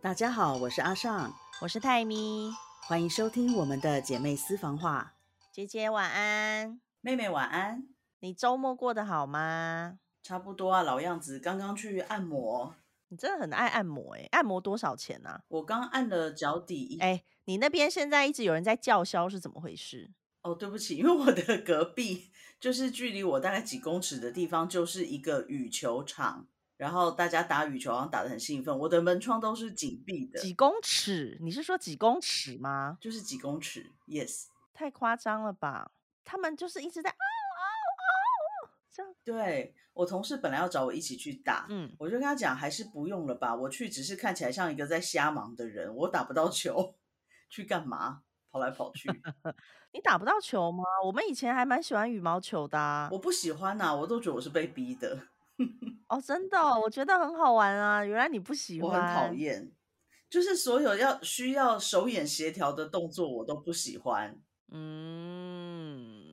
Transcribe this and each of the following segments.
大家好，我是阿尚，我是泰咪，欢迎收听我们的姐妹私房话。姐姐晚安，妹妹晚安。你周末过得好吗？差不多啊，老样子。刚刚去按摩，你真的很爱按摩哎、按摩多少钱啊？我刚按了脚底。哎、你那边现在一直有人在叫嚣，是怎么回事？哦，对不起，因为我的隔壁就是距离我大概几公尺的地方，就是一个羽球场，然后大家打羽球好像打得很兴奋，我的门窗都是紧闭的，几公尺？你是说几公尺吗？就是几公尺，yes。太夸张了吧！他们就是一直在嗷嗷嗷，这样。对我同事本来要找我一起去打，嗯，我就跟他讲还是不用了吧，我去只是看起来像一个在瞎忙的人，我打不到球，去干嘛？跑来跑去，你打不到球吗？我们以前还蛮喜欢羽毛球的、啊。我不喜欢呐、我都觉得我是被逼的，哦，真的哦、我觉得很好玩啊。原来你不喜我欢，很讨。厌，就是所有要需要手眼协调的动作我都不喜欢，嗯，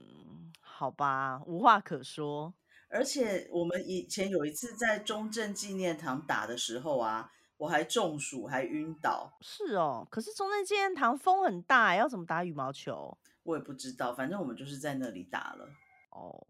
好吧，无话可说。而且我们以前有一次在中正纪念堂打的时候啊，我还中暑还晕倒，是哦，可是中正纪念堂风很大欸，要怎么打羽毛球？我也不知道，反正我们就是在那里打了。哦，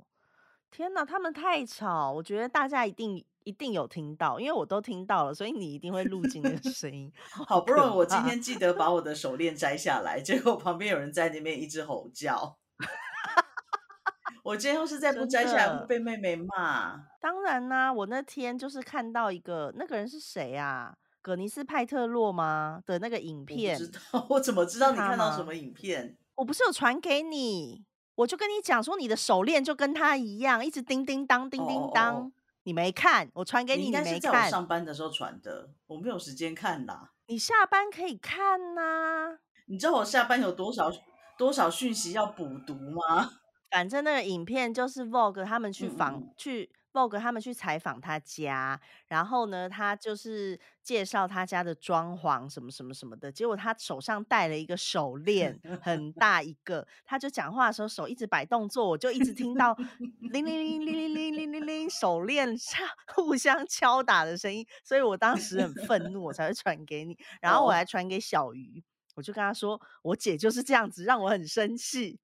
天哪，他们太吵，我觉得大家一定一定有听到，因为我都听到了，所以你一定会录进那个 声音。好不容易我今天记得把我的手链摘下来，结果旁边有人在那边一直吼叫。我今天要是再不摘下来，被妹妹骂。当然啦、我那天就是看到一个那个人是谁啊？葛尼斯派特洛吗的那个影片知，道，我怎么知道你看到什么影片？我不是有传给你，我就跟你讲说你的手链就跟他一样，一直叮叮当叮叮当，哦你没看，我传给你，你应该是没看，在我上班的时候传的，我没有时间看啦。你下班可以看呐、你知道我下班有多少多少讯息要补读吗？反正那个影片就是 Vogue 他们去访、嗯去 Vogue 他们去采访他家，然后呢，他就是介绍他家的装潢什么什么什么的，结果他手上戴了一个手链，很 大一个，他就讲话的时候手一直摆动作，我就一直听到 铃铃铃铃铃铃铃铃铃手链敲互相敲打的声音，所以我当时很愤怒，我才会传给你，然后我哦还传给小鱼。我就跟他说，我姐就是这样子，让我很生气。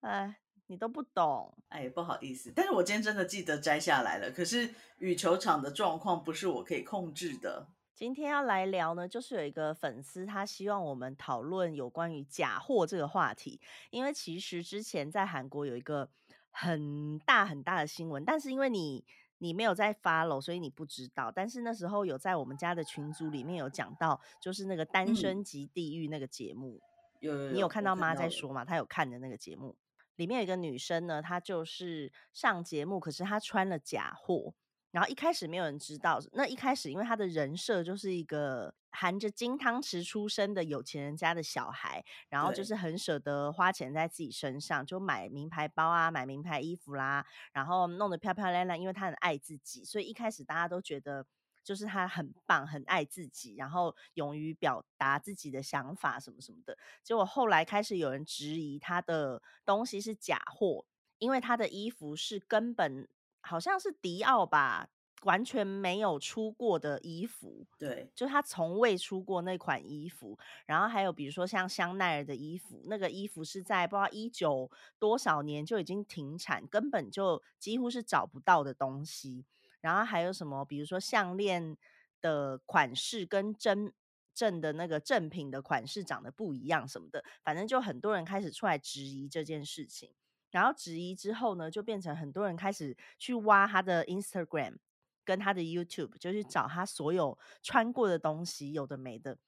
哎，你都不懂。哎，不好意思，但是我今天真的记得摘下来了。可是羽球场的状况不是我可以控制的。今天要来聊呢，就是有一个粉丝他希望我们讨论有关于假货这个话题，因为其实之前在韩国有一个很大很大的新闻，但是因为你你没有在 follow，所以你不知道。但是那时候有在我们家的群组里面有讲到，就是那个《单嗯身级地狱》那个节目，有有你有看到妈在说嘛？她有看的那个节目，里面有一个女生呢，她就是上节目，可是她穿了假货，然后一开始没有人知道。那一开始因为她的人设就是一个含着金汤匙出生的有钱人家的小孩，然后就是很舍得花钱在自己身上，就买名牌包啊，买名牌衣服啦，然后弄得漂漂亮亮，因为她很爱自己，所以一开始大家都觉得。就是他很棒，很爱自己，然后勇于表达自己的想法什么什么的。结果后来开始有人质疑他的东西是假货，因为他的衣服是根本好像是迪奥吧，完全没有出过的衣服，对，就他从未出过那款衣服。然后还有比如说像香奈儿的衣服，那个衣服是在不知道一九多少年就已经停产，根本就几乎是找不到的东西。然后还有什么，比如说项链的款式跟真正的那个正品的款式长得不一样什么的，反正就很多人开始出来质疑这件事情。然后质疑之后呢，就变成很多人开始去挖他的 Instagram 跟他的 YouTube，就去找他所有穿过的东西，有的没的。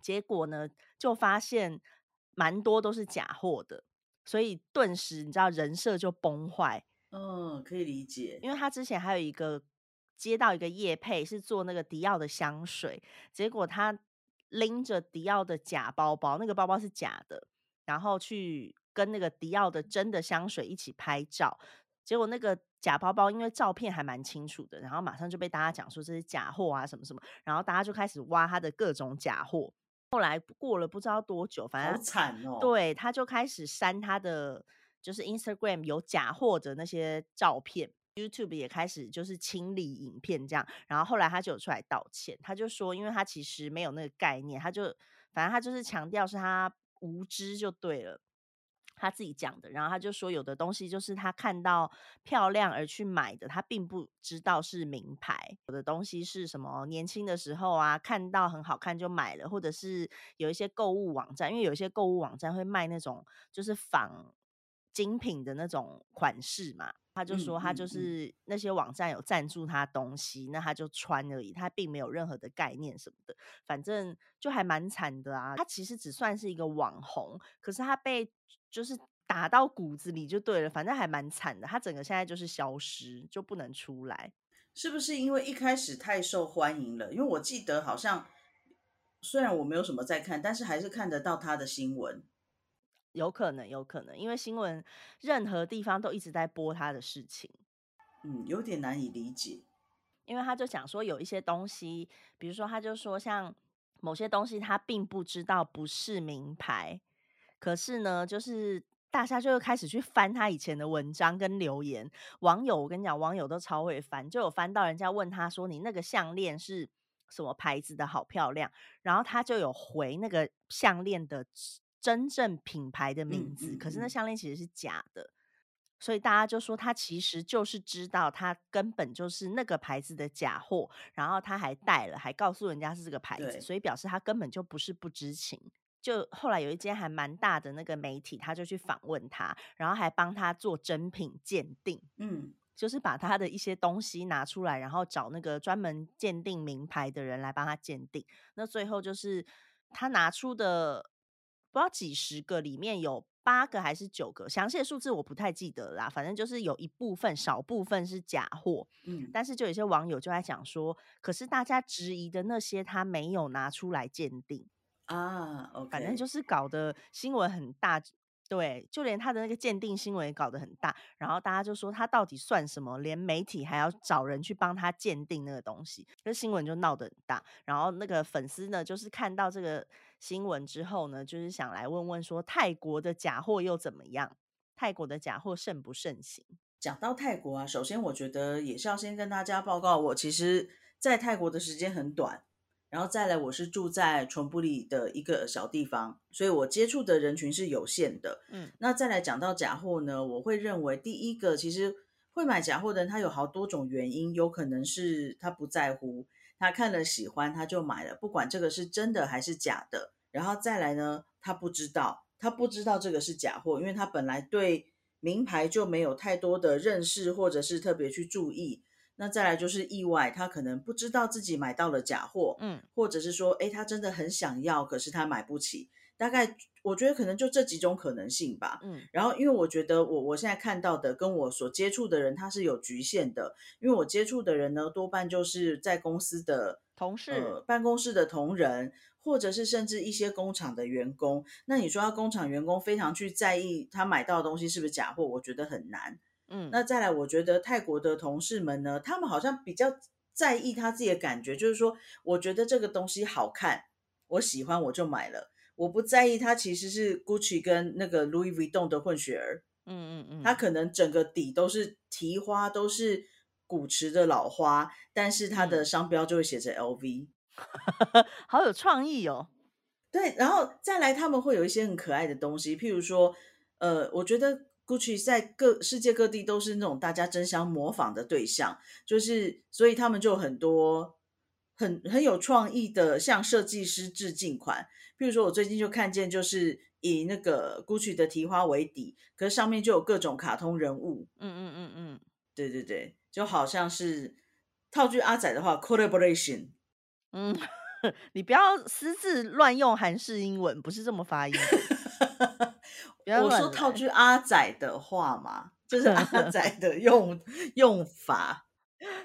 结果呢，就发现蛮多都是假货的，所以顿时你知道人设就崩坏。嗯，可以理解。因为他之前还有一个接到一个业配是做那个迪奥的香水，结果他拎着迪奥的假包包，那个包包是假的，然后去跟那个迪奥的真的香水一起拍照，结果那个假包包因为照片还蛮清楚的，然后马上就被大家讲说这是假货啊什么什么，然后大家就开始挖他的各种假货。后来过了不知道多久，反正好正惨哦。，对，他就开始删他的就是 Instagram 有假货的那些照片，YouTube 也开始就是清理影片这样，然后后来他就有出来道歉，他就说，因为他其实没有那个概念，他就反正他就是强调是他无知就对了。他自己讲的，然后他就说，有的东西就是他看到漂亮而去买的，他并不知道是名牌；有的东西是什么年轻的时候啊，看到很好看就买了，或者是有一些购物网站，因为有一些购物网站会卖那种就是仿精品的那种款式嘛。他就说，他就是那些网站有赞助他东西，那他就穿而已，他并没有任何的概念什么的，反正就还蛮惨的啊。他其实只算是一个网红，可是他被就是打到骨子里就对了，反正还蛮惨的。他整个现在就是消失，就不能出来，是不是因为一开始太受欢迎了？因为我记得好像虽然我没有什么在看，但是还是看得到他的新闻。有可能，有可能，因为新闻任何地方都一直在播他的事情，嗯，有点难以理解。因为他就讲说，有一些东西，比如说，他就说，像某些东西，他并不知道不是名牌，可是呢，就是大家就会开始去翻他以前的文章跟留言。网友，我跟你讲，网友都超会翻，就有翻到人家问他说：“你那个项链是什么牌子的？好漂亮。”然后他就有回那个项链的。真正品牌的名字，可是那项链其实是假的，所以大家就说他其实就是知道他根本就是那个牌子的假货，然后他还戴了，还告诉人家是这个牌子，所以表示他根本就不是不知情。就后来有一间还蛮大的那个媒体，他就去访问他，然后还帮他做真品鉴定，嗯，就是把他的一些东西拿出来，然后找那个专门鉴定名牌的人来帮他鉴定。那最后就是他拿出的。不知道几十个里面有八个还是九个，详细的数字我不太记得啦。反正就是有一部分少部分是假货，嗯，但是就有些网友就在讲说，可是大家质疑的那些他没有拿出来鉴定啊，反正就是搞得新闻很大。对，就连他的那个鉴定新闻也搞得很大，然后大家就说他到底算什么？连媒体还要找人去帮他鉴定那个东西，那新闻就闹得很大。然后那个粉丝呢，就是看到这个新闻之后呢，就是想来问问说，泰国的假货又怎么样？泰国的假货盛不盛行？讲到泰国啊，首先我觉得也是要先跟大家报告，我其实在泰国的时间很短。然后再来，我是住在崇布里的一个小地方，所以我接触的人群是有限的。嗯，那再来讲到假货呢，我会认为第一个，其实会买假货的人，他有好多种原因，有可能是他不在乎，他看了喜欢他就买了，不管这个是真的还是假的。然后再来呢，他不知道，他不知道这个是假货，因为他本来对名牌就没有太多的认识，或者是特别去注意。那再来就是意外，他可能不知道自己买到了假货，嗯，或者是说，哎，他真的很想要，可是他买不起。大概我觉得可能就这几种可能性吧，嗯。然后因为我觉得我我现在看到的跟我所接触的人他是有局限的，因为我接触的人呢多半就是在公司的同事、办公室的同仁，或者是甚至一些工厂的员工。那你说要工厂员工非常去在意他买到的东西是不是假货，我觉得很难。嗯，那再来，我觉得泰国的同事们呢，他们好像比较在意他自己的感觉，就是说，我觉得这个东西好看，我喜欢我就买了，我不在意它其实是 Gucci 跟那个 Louis Vuitton 的混血儿，嗯嗯嗯，它可能整个底都是提花，都是古驰的老花，但是它的商标就会写着 LV，好有创意哦。对，然后再来，他们会有一些很可爱的东西，譬如说，呃，我觉得。Gucci 在各世界各地都是那种大家争相模仿的对象，就是所以他们就很多很很有创意的向设计师致敬款。比如说我最近就看见，就是以那个 Gucci 的提花为底，可是上面就有各种卡通人物。嗯嗯嗯嗯，对对对，就好像是套句阿仔的话，collaboration。嗯，你不要私自乱用韩式英文，不是这么发音。我说套句阿仔的话嘛，就是阿 仔的用用法，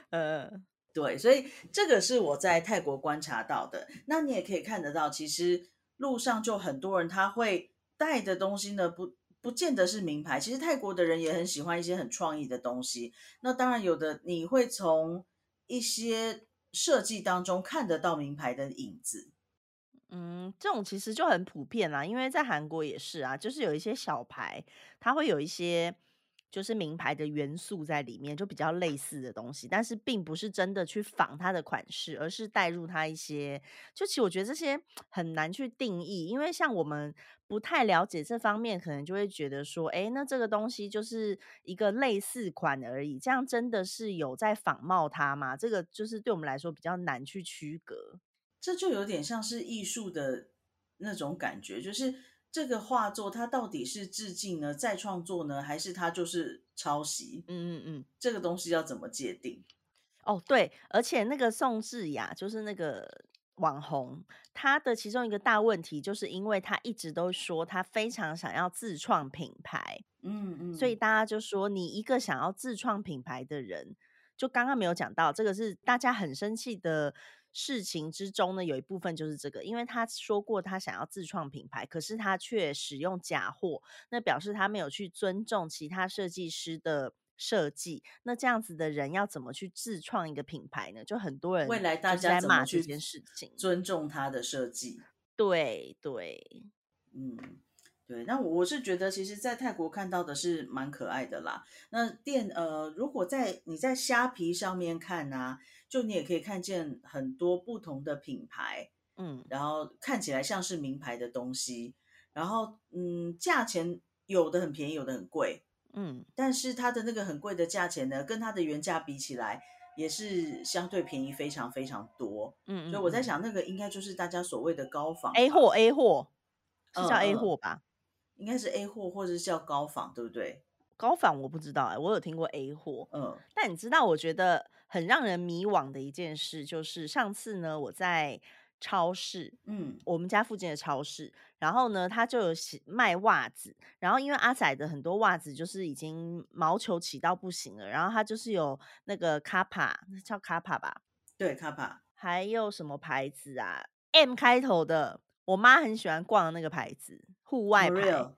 呃，对，所以这个是我在泰国观察到的。那你也可以看得到，其实路上就很多人他会带的东西呢，不不见得是名牌。其实泰国的人也很喜欢一些很创意的东西。那当然有的你会从一些设计当中看得到名牌的影子。嗯，这种其实就很普遍啦，因为在韩国也是啊，就是有一些小牌，它会有一些就是名牌的元素在里面，就比较类似的东西，但是并不是真的去仿它的款式，而是带入它一些。就其实我觉得这些 很难去定义，因为像我们不太了解这方面，可能就会觉得说，哎，那这个东西就是一个类似款而已，这样真的是有在仿冒它吗？这个就是对我们来说比较难去区隔。这就有点像是艺术的那种感觉，就是这个画作它到底是致敬呢、再创作呢，还是它就是抄袭？嗯嗯嗯，这个东西要怎么界定？哦，对，而且那个宋智雅就是那个网红，她的其中一个大问题，就是因为她一直都说她非常想要自创品牌，嗯嗯，所以大家就说你一个想要自创品牌的人，就刚刚没有讲到这个是大家很生气的。事情之中呢，有一部分就是这个，因为他说过他想要自创品牌，可是他却使用假货，那表示他没有去尊重其他设计师的设计。那这样子的人要怎么去自创一个品牌呢？就很多人未来大家怎么这件事情，尊重他的设计。对对，嗯。对，那我是觉得，其实，在泰国看到的是蛮可爱的啦。那店呃，如果在你在虾皮上面看啊，就你也可以看见很多不同的品牌，嗯，然后看起来像是名牌的东西，然后嗯，价钱有的很便宜，有的很贵，嗯，但是它的那个很贵的价钱呢，跟它的原价比起来，也是相对便宜非常非常多，嗯，所以我在想，那个应该就是大家所谓的高仿 A 货 A 货，是叫 A 货吧？应该是 A 货，或者是叫高仿，对不对？高仿我不知道哎，我有听过 A 货，嗯。但你知道，我觉得很让人迷惘的一件事，就是上次呢，我在超市，嗯，我们家附近的超市，然后呢，他就有卖袜子，然后因为阿仔的很多袜子就是已经毛球起到不行了，然后他就是有那个卡帕，叫卡帕吧？对，卡帕。还有什么牌子啊？M 开头的，我妈很喜欢逛的那个牌子。户外牌，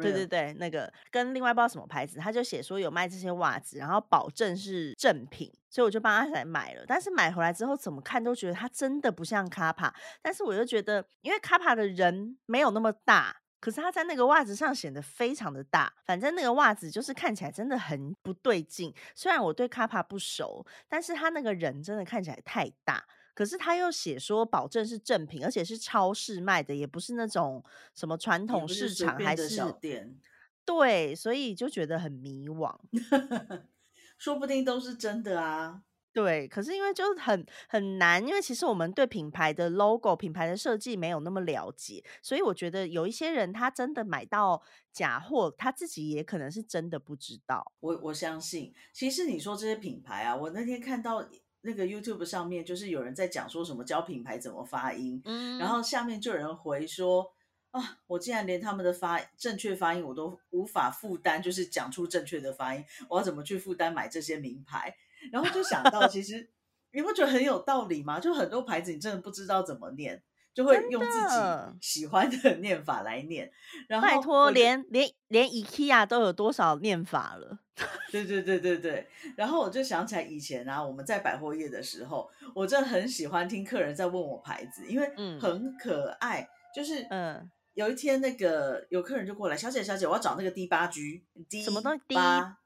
对对对，那个跟另外不知道什么牌子，他就写说有卖这些袜子，然后保证是正品，所以我就帮他来买了。但是买回来之后怎么看都觉得它真的不像卡帕，但是我又觉得，因为卡帕的人没有那么大，可是他在那个袜子上显得非常的大。反正那个袜子就是看起来真的很不对劲。虽然我对卡帕不熟，但是他那个人真的看起来太大。可是他又写说保证是正品，而且是超市卖的，也不是那种什么传统市场，还是小店。对，所以就觉得很迷惘。说不定都是真的啊。对，可是因为就很很难，因为其实我们对品牌的 logo、品牌的设计没有那么了解，所以我觉得有一些人他真的买到假货，他自己也可能是真的不知道。我我相信，其实你说这些品牌啊，我那天看到。那个 YouTube 上面就是有人在讲说什么教品牌怎么发音，嗯，然后下面就有人回说啊，我竟然连他们的发正确发音我都无法负担，就是讲出正确的发音，我要怎么去负担买这些名牌？然后就想到，其实 你不觉得很有道理吗？就很多牌子你真的不知道怎么念。就会用自己喜欢的念法来念，然后拜托，连连连 IKEA 都有多少念法了？对对对对对。然后我就想起来以前啊，我们在百货业的时候，我真的很喜欢听客人在问我牌子，因为很可爱。就是嗯，有一天那个有客人就过来，小姐小姐，我要找那个 D 八 G，D 什么东西？D 八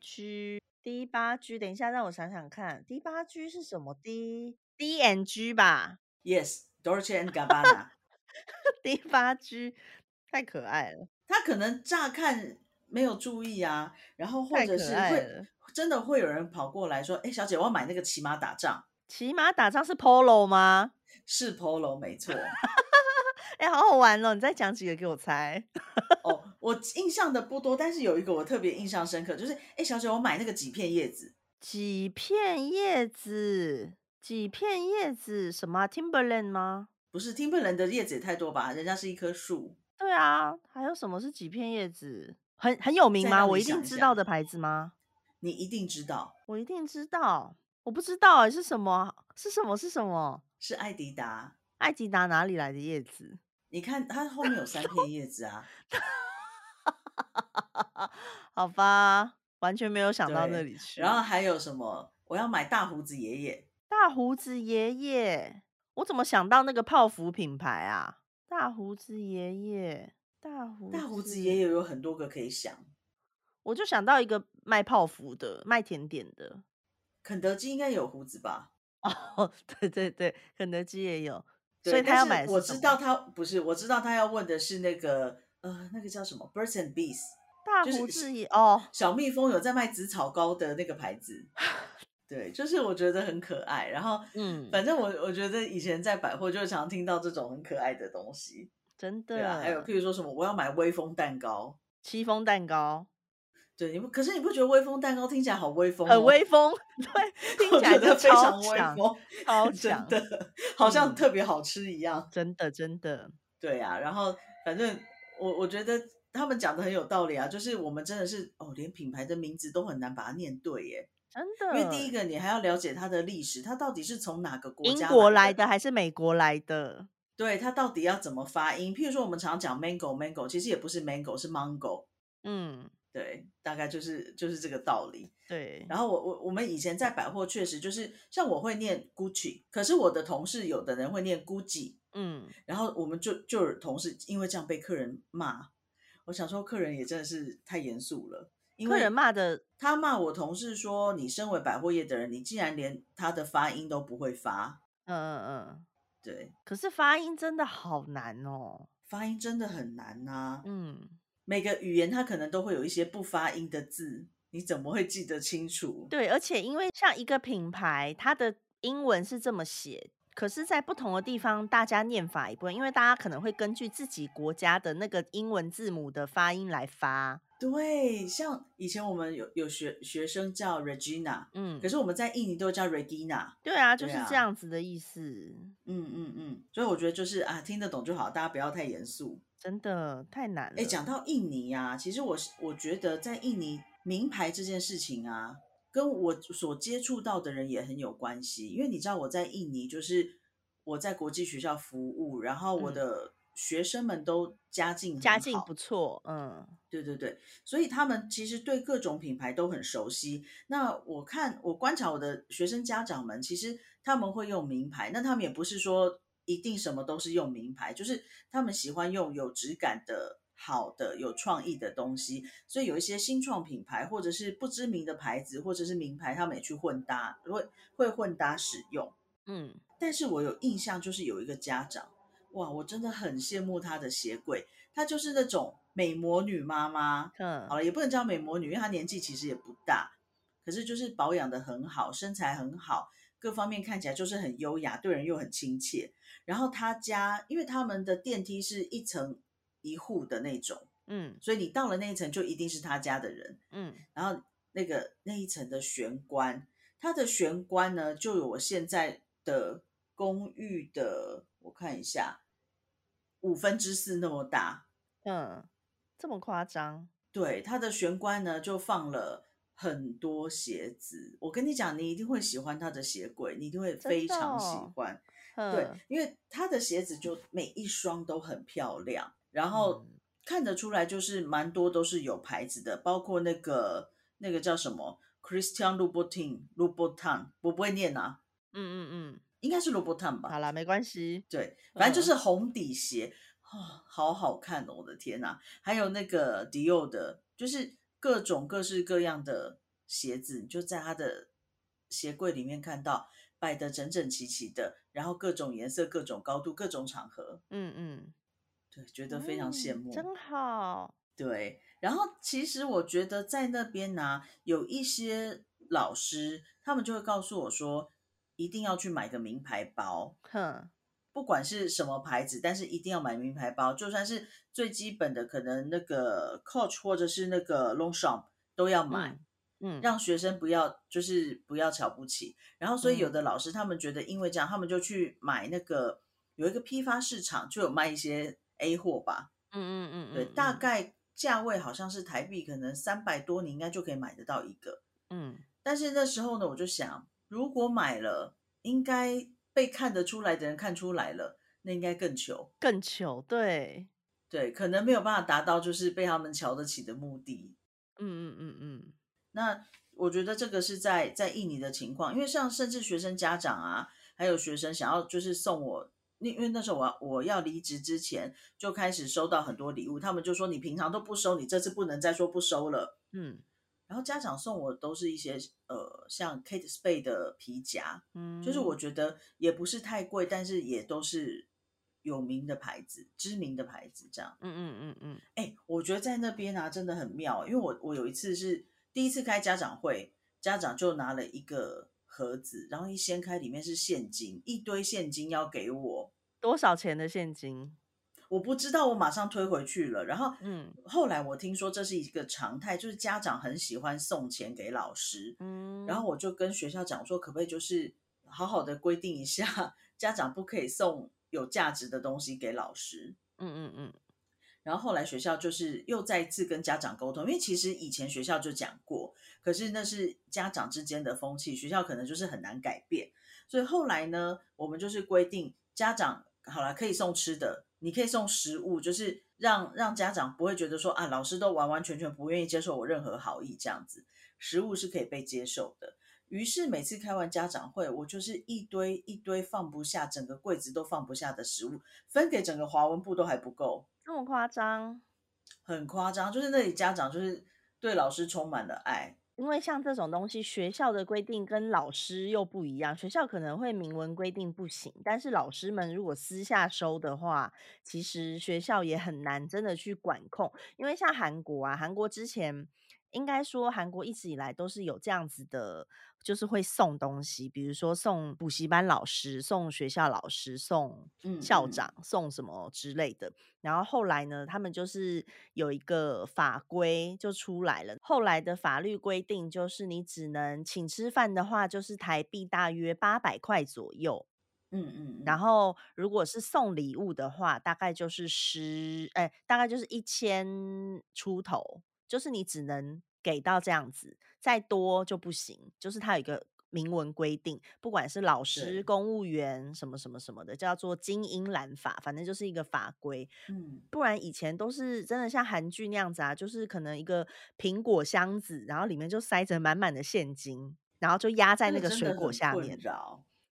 G，D 八 G，等一下让我想想看，D 八 G 是什么？D D N G 吧？Yes。Dolce and Gabbana，第八只太可爱了。他可能乍看没有注意啊，然后或者是会真的会有人跑过来说：“哎，小姐，我要买那个骑马打仗。”骑马打仗是 Polo 吗？是 Polo，没错。哎，好好玩哦！你再讲几个给我猜。哦，我印象的不多，但是有一个我特别印象深刻，就是哎，小姐，我买那个几片叶子？几片叶子？几片叶子？什么 Timberland 吗？不是 Timberland 的叶子也太多吧？人家是一棵树。对啊，还有什么是几片叶子？很很有名吗？我一定知道的牌子吗？你一定知道。我一定知道。我不知道哎，是什么？是什么？是什么？是艾迪达。艾迪达哪里来的叶子？你看它后面有三片叶子啊。好吧，完全没有想到那里去。然后还有什么？我要买大胡子爷爷。大胡子爷爷，我怎么想到那个泡芙品牌啊？大胡子爷爷，大胡大胡子爷爷有很多个可以想。我就想到一个卖泡芙的，卖甜点的。肯德基应该有胡子吧？哦，对对对，肯德基也有，所，以他要买我知道他不是，我知道他要问的是那个呃，那个叫什么 Birds and Bees，大就是胡子也哦，小蜜蜂有在卖紫草膏的那个牌子。对，就是我觉得很可爱。然后，嗯，反正我我觉得以前在百货就常听到这种很可爱的东西。真对啊，还有的，譬如说什么我要买威风蛋糕，戚风蛋糕对，你不可是你不觉得威风蛋糕听起来好威风、哦？很威风，对，听起来就非超常威强，风，超 真强，的好像嗯特别好吃一样。真的真的，对啊，然后反正我我觉得他们讲的很有道理啊，就是我们真的是哦，连品牌的名字都很难把它念对耶。真的因为第一的，个你还要了解它的历史，它到底是从哪个国英家国来来的，的还是美国来的？对，它到底要怎么发音？譬如说我们常讲 mango mango，其实也不是 mango，是 mango。嗯，对，大概就是就是这个道理。对，然后我我我们以前在百货确实就是像我会念 Gucci，可是我的同事有的人会念 Gucci，嗯，然后我们就就有同事因为这样被客人骂。我想说，客人也真的是太严肃了，因客人为骂的，他骂我同事说：“你身为百货业的人，你竟然连他的发音都不会发。嗯嗯嗯，”对，可是发音真的好难哦，发音真的很难呐、嗯，每个语言它可能都会有一些不发音的字，你怎么会记得清楚？对，而且因为像一个品牌，它的英文是这么写，可是，在不同的地方，大家念法也不一样，因为大家可能会根据自己国家的那个英文字母的发音来发。对，像以前我们有有学学生叫 Regina，嗯可，是我们在印尼都叫 Regina。对啊，就是这样子的意思，嗯嗯嗯，所以我觉得就是啊，听得懂就好，大家不要太严肃。真的太难了。哎，讲到印尼啊，其实我是我觉得在印尼名牌这件事情啊，跟我所接触到的人也很有关系。因为你知道我在印尼，就是我在国际学校服务，然后我嗯的学生们都家境家境不错，嗯对对对，所以他们其实对各种品牌都很熟悉。那我看我观察我的学生家长们，其实他们会用名牌，那他们也不是说一定什么都是用名牌，就是他们喜欢用有质感的、好的、有创意的东西。所以有一些新创品牌，或者是不知名的牌子，或者是名牌，他们也去混搭，会会混搭使用。嗯，但是我有印象，就是有一个家长，哇，我真的很羡慕她的鞋柜，她就是那种美魔女妈妈。嗯好嗯了，也不能叫美魔女，因为她年纪其实也不大，可是就是保养的很好，身材很好，各方面看起来就是很优雅，对人又很亲切。然后她家，因为他们的电梯是一层一户的那种，嗯所以你到了那一层就一定是她家的人。嗯，然后那个那一层的玄关，它的玄关呢，就有我现在的公寓的，我看一下，五分之四那么大。嗯，这么夸张？对，它的玄关呢，就放了很多鞋子。我跟你讲，你一定会喜欢它的鞋柜，你一定会非常喜哦欢。对嗯，，因为它的鞋子就每一双都很漂亮，然后嗯看得出来就是蛮多都是有牌子的，包括那个那个叫什么 Christian Louboutin Louboutin，我不会念啊，嗯嗯嗯应该是 Louboutin 嗯，吧？好啦，没关系。对，反正就嗯是红底鞋，哦，好好看哦！我的天呐，还有那个迪奥的，就是各种各式各样的鞋子，你就在他的鞋柜里面看到摆的整整齐齐的，然后各种颜色、各种高度、各种场合，嗯嗯，对，觉得非常羡慕。嗯真好。对，然后其实我觉得在那边呢、有一些老师，他们就会告诉我说，一定要去买个名牌包。哼，不管是什么牌子，但是一定要买名牌包，就算是最基本的，可能那个 Coach 或者是那个 Longchamp 都要买，嗯，让学生不要就是不要瞧不起。然后，所以有嗯的老师他们觉得，因为这样，他们就去买那个有一个批发市场就有卖一些 A 货吧，嗯嗯嗯嗯，对，嗯大概价位好像是台币可能三百多，你应该就可以买得到一个。嗯但是那时候呢，我就想，如果买了，应该被看得出来的人看出来了，那应该更糗。更糗，对，对，可能没有办法达到就是被他们瞧得起的目的。嗯嗯嗯嗯，那我觉得这个是在在印尼的情况，因为像甚至学生家长啊，还有学生想要就是送我因为那时候我我要离职之前就开始收到很多礼物，他们就说你平常都不收，你这次不能再说不收了。嗯，然后家长送我都是一些呃像 Kate Spade 的皮夹，嗯，就是我觉得也不是太贵，但是也都是有名的牌子、知名的牌子这样。嗯嗯嗯嗯。哎，我觉得在那边啊真的很妙，因为我我有一次是第一次开家长会，家长就拿了一个。盒子，然后一掀开，里面是现金，一堆现金要给我。多少钱的现金？我不知道，我马上推回去了。然后，嗯，后来我听说这是一个常态，就是家长很喜欢送钱给老师。嗯，然后我就跟学校讲说，可不可以就是好好的规定一下，家长不可以送有价值的东西给老师。嗯嗯嗯。然后后来学校就是又再次跟家长沟通，因为其实以前学校就讲过，可是那是家长之间的风气，学校可能就是很难改变。所以后来呢，我们就是规定家长好了可以送吃的，你可以送食物，就是让让家长不会觉得说啊，老师都完完全全不愿意接受我任何好意这样子，食物是可以被接受的。于是每次开完家长会，我就是一堆一堆放不下，整个柜子都放不下的食物，分给整个华文部都还不够。这么夸张，很夸张，就是那里家长就是对老师充满了爱，因为像这种东西，学校的规定跟老师又不一样，学校可能会明文规定不行，但是老师们如果私下收的话，其实学校也很难真的去管控，因为像韩国啊，韩国之前。应该说，韩国一直以来都是有这样子的，就是会送东西，比如说送补习班老师、送学校老师、送校长、送什么之类的。然后后来呢，他们就是有一个法规就出来了。后来的法律规定就是，你只能请吃饭的话，就是台币大约八百块左右。嗯嗯。然后如果是送礼物的话，大概就是十，哎，大概就是一千出头。就是你只能给到这样子，再多就不行。就是它有一个明文规定，不管是老师、公务员什么什么什么的，叫做精英蓝法，反正就是一个法规。嗯，不然以前都是真的像韩剧那样子啊，就是可能一个苹果箱子，然后里面就塞着满满的现金，然后就压在那个水果下面。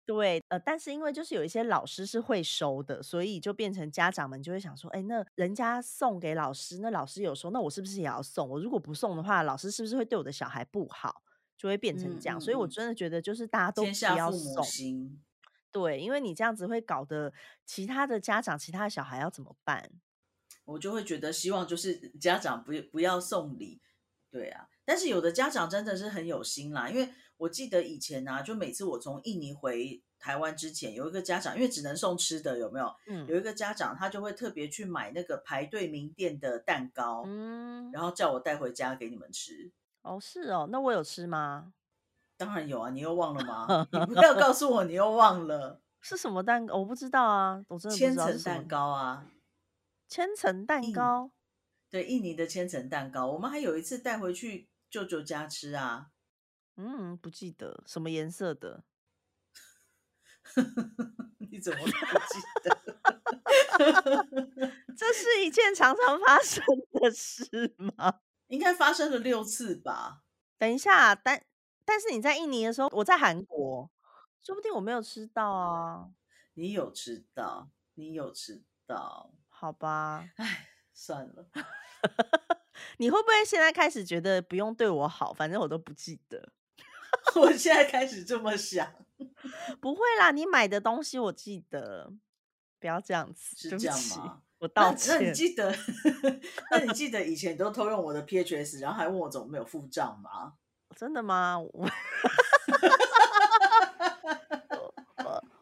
对，呃，但是因为就是有一些老师是会收的，所以就变成家长们就会想说，哎，那人家送给老师，那老师有收，那我是不是也要送？我如果不送的话，老师是不是会对我的小孩不好？就会变成这样。所以我真的觉得，就是大家都不要送。对，因为你这样子会搞得其他的家长、其他的小孩要怎么办？我就会觉得，希望就是家长不不要送礼。对啊，但是有的家长真的是很有心啦，因为。我记得以前呢，就每次我从印尼回台湾之前，有一个家长，因为只能送吃的，有没有？嗯，有一个家长，他就会特别去买那个排队名店的蛋糕，嗯，然后叫我带回家给你们吃。哦，是哦，那我有吃吗？当然有啊，你又忘了吗？你不 要告诉我你又忘了是什么蛋糕，我不知道啊，我真的千层蛋糕啊，千层蛋糕，对，印尼的千层蛋糕，我们还有一次带回去舅舅家吃啊。嗯，不记得什么颜色的，你怎么不记得？这是一件常常发生的事吗？应该发生了六次吧。等一下，但但是你在印尼的时候，我在韩国，说不定我没有吃到啊。你有吃到，你有吃到，好吧？哎，算了。你会不会现在开始觉得不用对我好，反正我都不记得？我现在开始这么想，不会啦，你买的东西我记得，不要这样子，是这样吗？我道歉。那你记得，那你记得以前都偷用我的 PHS，然后还问我怎么没有付账吗？真的吗？我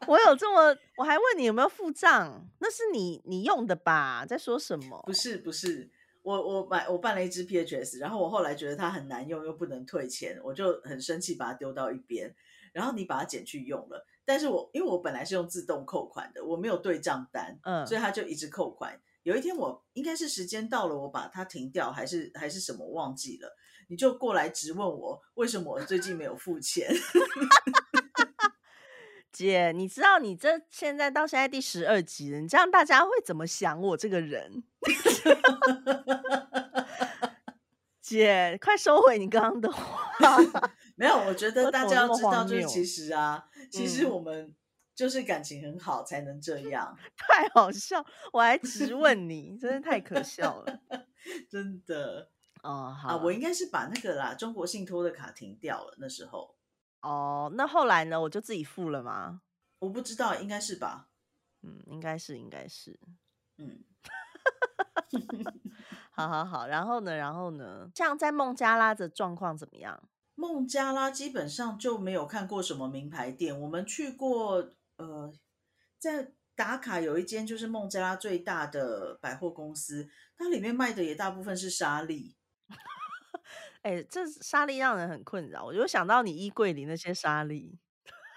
我有这么，我还问你有没有付账？那是你你用的吧？在说什么？不是不是。我我买我办了一支 PHS，然后我后来觉得它很难用，又不能退钱，我就很生气，把它丢到一边。然后你把它捡去用了，但是我因为我本来是用自动扣款的，我没有对账单，嗯，所以它就一直扣款。有一天我应该是时间到了，我把它停掉，还是还是什么忘记了，你就过来质问我为什么我最近没有付钱。姐，你知道你这现在到现在第十二集了，你这样大家会怎么想我这个人？姐，快收回你刚刚的话。没有，我觉得大家要知道，就是其实啊，其实我们。就是感情很好才能这样，太好笑，我还直问你，真的太可笑了。真的哦，好啊！我应该是把那个啦，中国信托的卡停掉了。那时候哦，那后来呢？我就自己付了吗？我不知道，应该是吧？嗯，应该是，应该是。嗯，好好好，然后呢？然后呢？像在孟加拉的状况怎么样？孟加拉基本上就没有看过什么名牌店。我们去过，呃，在打卡有一间就是孟加拉最大的百货公司，它里面卖的也大部分是纱丽。哎、这沙粒让人很困扰，我就想到你衣柜里那些沙粒。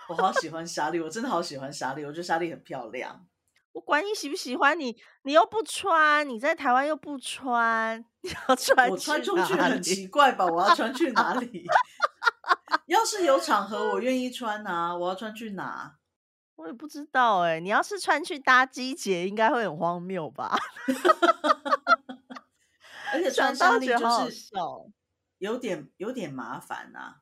我好喜欢沙粒，我真的好喜欢沙粒，我觉得沙粒很漂亮。我管你喜不喜欢你，你又不穿，你在台湾又不穿，你要穿我穿出去很奇怪吧？我要穿去哪里？要是有场合，我愿意穿啊。我要穿去哪？我也不知道哎、你要是穿去搭机节，应该会很荒谬吧？而且穿纱丽到觉得好好就是笑哦。有点有点麻烦呐、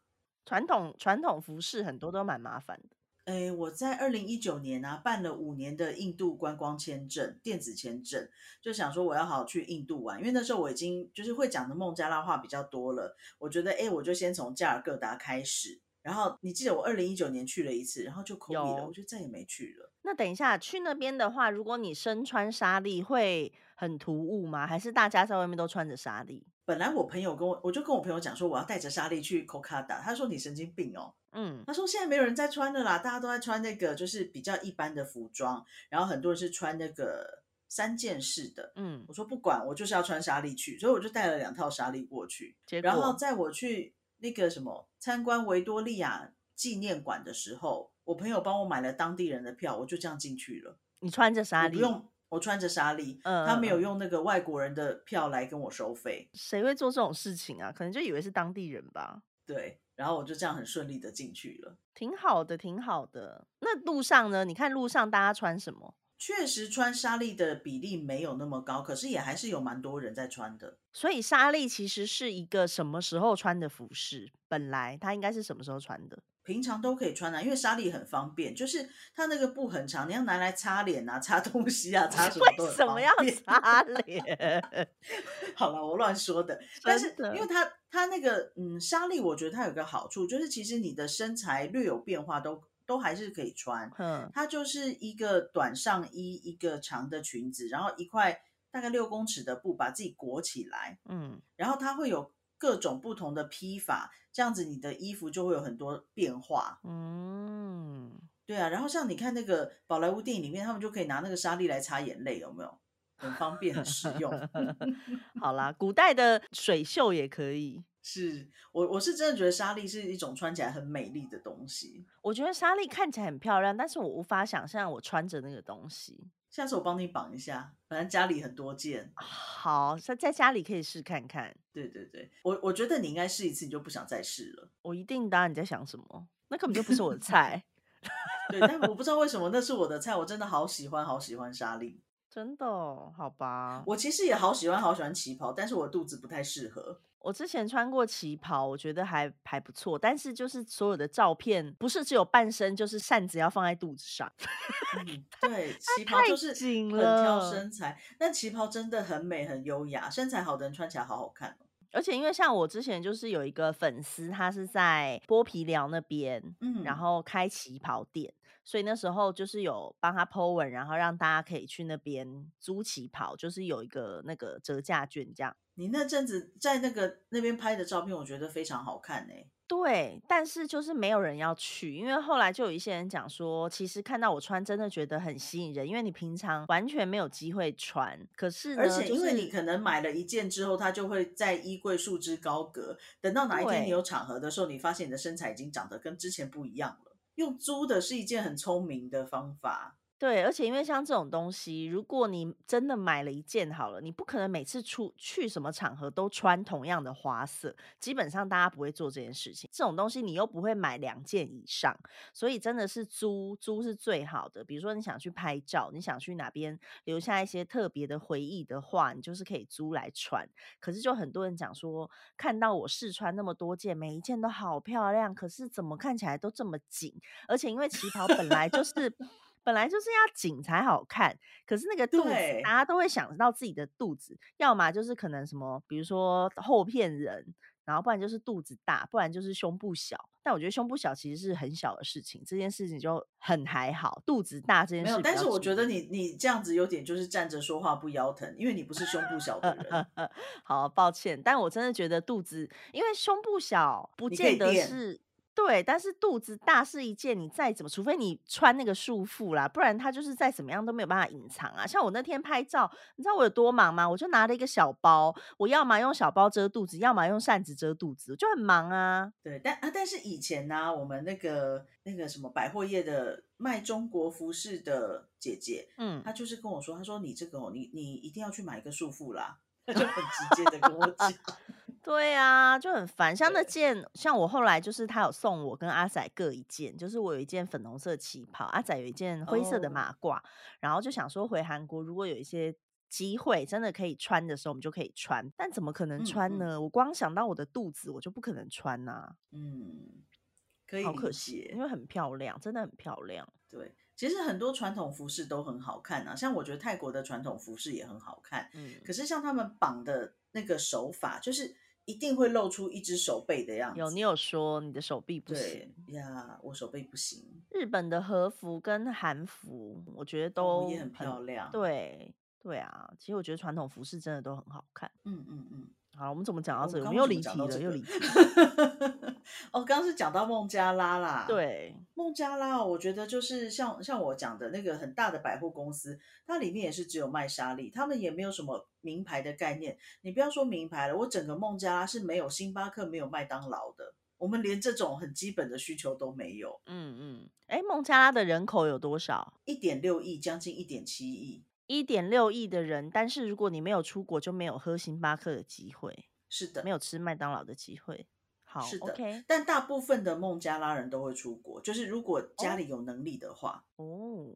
传统传统服饰很多都蛮麻烦的。诶，我在二零一九年啊办了五年的印度观光签证，电子签证，就想说我要好好去印度玩，因为那时候我已经就是会讲的孟加拉话比较多了，我觉得诶，我就先从加尔各答开始。然后你记得我二零一九年去了一次，然后就 COVID 了，我就再也没去了。那等一下去那边的话，如果你身穿纱丽，会很突兀吗？还是大家在外面都穿着纱丽？本来我朋友跟我，我就跟我朋友讲说我要带着莎莉去 Kolkata，他说你神经病哦，嗯，他说现在没有人在穿的啦，大家都在穿那个就是比较一般的服装，然后很多人是穿那个三件式的。嗯，我说不管，我就是要穿纱丽去，所以我就带了两套纱丽过去。结然后在我去那个什么参观维多利亚纪念馆的时候，我朋友帮我买了当地人的票，我就这样进去了。你穿着纱丽，我不用，我穿着纱丽，嗯他没有用那个外国人的票来跟我收费。谁会做这种事情啊？可能就以为是当地人吧。对，然后我就这样很顺利的进去了。挺好的，挺好的。那路上呢？你看路上大家穿什么？确实穿纱丽的比例没有那么高，可是也还是有蛮多人在穿的。所以纱丽其实是一个什么时候穿的服饰？本来它应该是什么时候穿的？平常都可以穿啊，因为纱丽很方便，就是它那个布很长，你要拿来擦脸啊、擦东西啊、擦什么都为很方什么要便擦脸？好了，我乱说的。但是因为它它那个嗯纱丽，我觉得它有个好处，就是其实你的身材略有变化都都还是可以穿。嗯，它就是一个短上衣，一个长的裙子，然后一块大概六公尺的布把自己裹起来，嗯，然后它会有各种不同的披法，这样子你的衣服就会有很多变化。嗯，对啊，然后像你看那个宝莱坞电影里面，他们就可以拿那个沙粒来擦眼泪，有没有？很方便，很实用。好啦，古代的水袖也可以。是我我是真的觉得纱丽是一种穿起来很美丽的东西。我觉得纱丽看起来很漂亮，但是我无法想象我穿着那个东西。下次我帮你绑一下，反正家里很多件。好，在在家里可以试看看。对对对，我我觉得你应该试一次，你就不想再试了。我一定的啊，你在想什么？那根本就不是我的菜，对，但我不知道为什么那是我的菜，我真的好喜欢好喜欢纱丽。真的哦、好吧。我其实也好喜欢好喜欢旗袍，但是我肚子不太适合。我之前穿过旗袍，我觉得还还不错，但是就是所有的照片不是只有半身，就是扇子要放在肚子上。嗯，对，旗袍就是紧很挑身材，但旗袍真的很美很优雅，身材好的人穿起来好好看哦。而且因为像我之前就是有一个粉丝，他是在剥皮寮那边，嗯，然后开旗袍店，所以那时候就是有帮他 po 文，然后让大家可以去那边租旗袍，就是有一个那个折价券这样。你那阵子在那个那边拍的照片，我觉得非常好看呢、对，但是就是没有人要去，因为后来就有一些人讲说，其实看到我穿真的觉得很吸引人，因为你平常完全没有机会穿。可是呢，而且因为你可能买了一件之后，它就会在衣柜束之高阁。等到哪一天你有场合的时候，你发现你的身材已经长得跟之前不一样了。用租的是一件很聪明的方法。对，而且因为像这种东西，如果你真的买了一件好了，你不可能每次出去什么场合都穿同样的花色，基本上大家不会做这件事情。这种东西你又不会买两件以上，所以真的是租租是最好的。比如说你想去拍照，你想去哪边留下一些特别的回忆的话，你就是可以租来穿。可是就很多人讲说，看到我试穿那么多件，每一件都好漂亮，可是怎么看起来都这么紧？而且因为旗袍本来就是。本来就是要紧才好看，可是那个肚子，大家都会想到自己的肚子，要么就是可能什么，比如说后片人，然后不然就是肚子大，不然就是胸部小。但我觉得胸部小其实是很小的事情，这件事情就很还好。肚子大这件事，没有。但是我觉得你你这样子有点就是站着说话不腰疼，因为你不是胸部小的人。好，抱歉，但我真的觉得肚子，因为胸部小不见得是。对，但是肚子大是一件，你再怎么，除非你穿那个束缚啦，不然它就是再怎么样都没有办法隐藏啊。像我那天拍照，你知道我有多忙吗？我就拿了一个小包，我要么用小包遮肚子，要么用扇子遮肚子，就很忙啊。对，但啊，但是以前呢，我们那个那个什么百货业的卖中国服饰的姐姐，嗯，她就是跟我说，她说你这个，你你一定要去买一个束缚啦，她就很直接的跟我讲。对啊，就很烦。像那件，像我后来就是他有送我跟阿仔各一件，就是我有一件粉红色旗袍，阿仔有一件灰色的马褂。然后就想说回韩国，如果有一些机会真的可以穿的时候，我们就可以穿。但怎么可能穿呢？我光想到我的肚子，我就不可能穿呐。嗯，可以，好可惜，因为很漂亮，真的很漂亮。对，其实很多传统服饰都很好看啊，像我觉得泰国的传统服饰也很好看。嗯，可是像他们绑的那个手法，就是。一定会露出一只手背的样子。有，你有说你的手臂不行呀？我手背不行。日本的和服跟韩服，我觉得都也很漂亮。对，对啊，其实我觉得传统服饰真的都很好看。嗯嗯嗯。好，我们怎么讲到这个？我们又离题了，又离题。哦，刚刚是讲到孟加拉啦。对，孟加拉，我觉得就是像像我讲的那个很大的百货公司，它里面也是只有卖沙粒，他们也没有什么名牌的概念。你不要说名牌了，我整个孟加拉是没有星巴克、没有麦当劳的，我们连这种很基本的需求都没有。嗯嗯。哎，孟加拉的人口有多少？一点六亿，将近一点七亿。一点六亿的人，但是如果你没有出国，就没有喝星巴克的机会。是的，没有吃麦当劳的机会。好，是的。但大部分的孟加拉人都会出国，就是如果家里有能力的话。哦。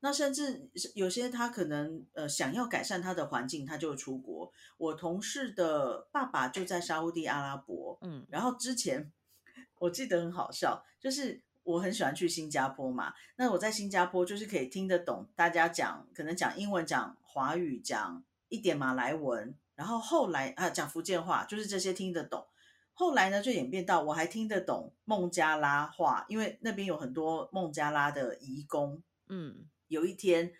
那甚至有些他可能呃想要改善他的环境，他就出国。我同事的爸爸就在沙地阿拉伯。嗯。然后之前 我记得很好笑，就是。我很喜欢去新加坡嘛，那我在新加坡就是可以听得懂大家讲，可能讲英文、讲华语、讲一点马来文，然后后来啊讲福建话，就是这些听得懂。后来呢就演变到我还听得懂孟加拉话，因为那边有很多孟加拉的移工。嗯，有一天，